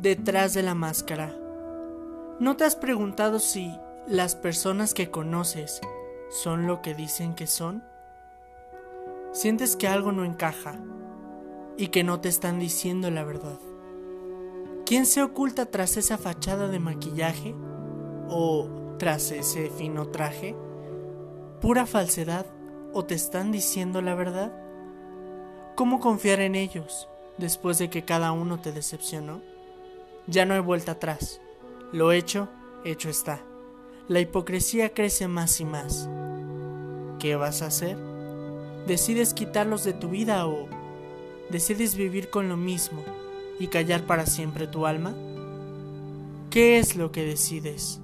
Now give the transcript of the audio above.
detrás de la máscara. ¿No te has preguntado si las personas que conoces son lo que dicen que son? Sientes que algo no encaja y que no te están diciendo la verdad. ¿Quién se oculta tras esa fachada de maquillaje o tras ese fino traje? ¿Pura falsedad o te están diciendo la verdad? ¿Cómo confiar en ellos después de que cada uno te decepcionó? Ya no hay vuelta atrás. Lo hecho, hecho está. La hipocresía crece más y más. ¿Qué vas a hacer? ¿Decides quitarlos de tu vida o decides vivir con lo mismo y callar para siempre tu alma? ¿Qué es lo que decides?